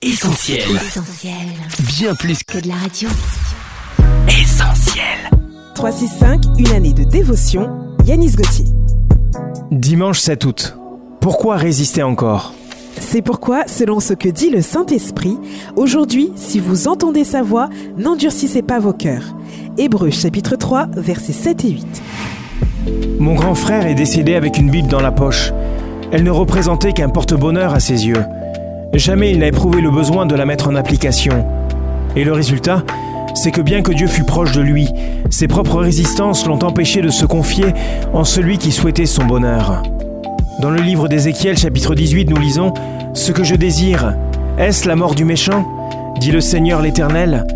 Essentiel. Essentiel. Bien plus Que de la radio. essentiel. 365, une année de dévotion. Yanis Gauthier. Dimanche 7 août. Pourquoi résister encore? C'est pourquoi, selon ce que dit le Saint-Esprit, aujourd'hui, si vous entendez sa voix, n'endurcissez pas vos cœurs. Hébreux chapitre 3, versets 7 et 8. Mon grand frère est décédé avec une Bible dans la poche. Elle ne représentait qu'un porte-bonheur à ses yeux. Jamais il n'a éprouvé le besoin de la mettre en application. Et le résultat, c'est que bien que Dieu fût proche de lui, ses propres résistances l'ont empêché de se confier en celui qui souhaitait son bonheur. Dans le livre d'Ézéchiel chapitre 18, nous lisons ⁇ Ce que je désire, est-ce la mort du méchant? dit le Seigneur l'Éternel.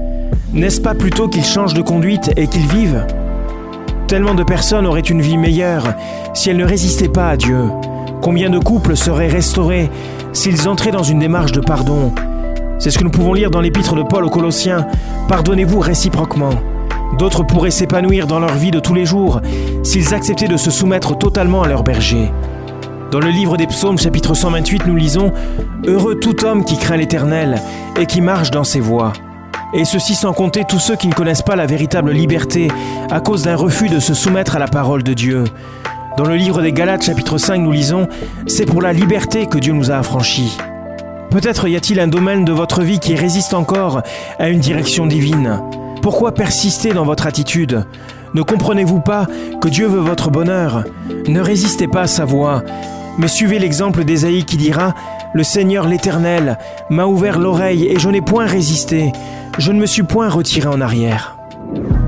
N'est-ce pas plutôt qu'il change de conduite et qu'il vive? Tellement de personnes auraient une vie meilleure si elles ne résistaient pas à Dieu. Combien de couples seraient restaurés s'ils entraient dans une démarche de pardon C'est ce que nous pouvons lire dans l'épître de Paul aux Colossiens. Pardonnez-vous réciproquement. D'autres pourraient s'épanouir dans leur vie de tous les jours s'ils acceptaient de se soumettre totalement à leur berger. Dans le livre des psaumes chapitre 128, nous lisons ⁇ Heureux tout homme qui craint l'Éternel et qui marche dans ses voies ⁇ Et ceci sans compter tous ceux qui ne connaissent pas la véritable liberté à cause d'un refus de se soumettre à la parole de Dieu. Dans le livre des Galates chapitre 5, nous lisons ⁇ C'est pour la liberté que Dieu nous a affranchis ⁇ Peut-être y a-t-il un domaine de votre vie qui résiste encore à une direction divine. Pourquoi persister dans votre attitude? Ne comprenez-vous pas que Dieu veut votre bonheur? Ne résistez pas à sa voix, mais suivez l'exemple d'Ésaïe qui dira ⁇ Le Seigneur l'Éternel m'a ouvert l'oreille et je n'ai point résisté, je ne me suis point retiré en arrière.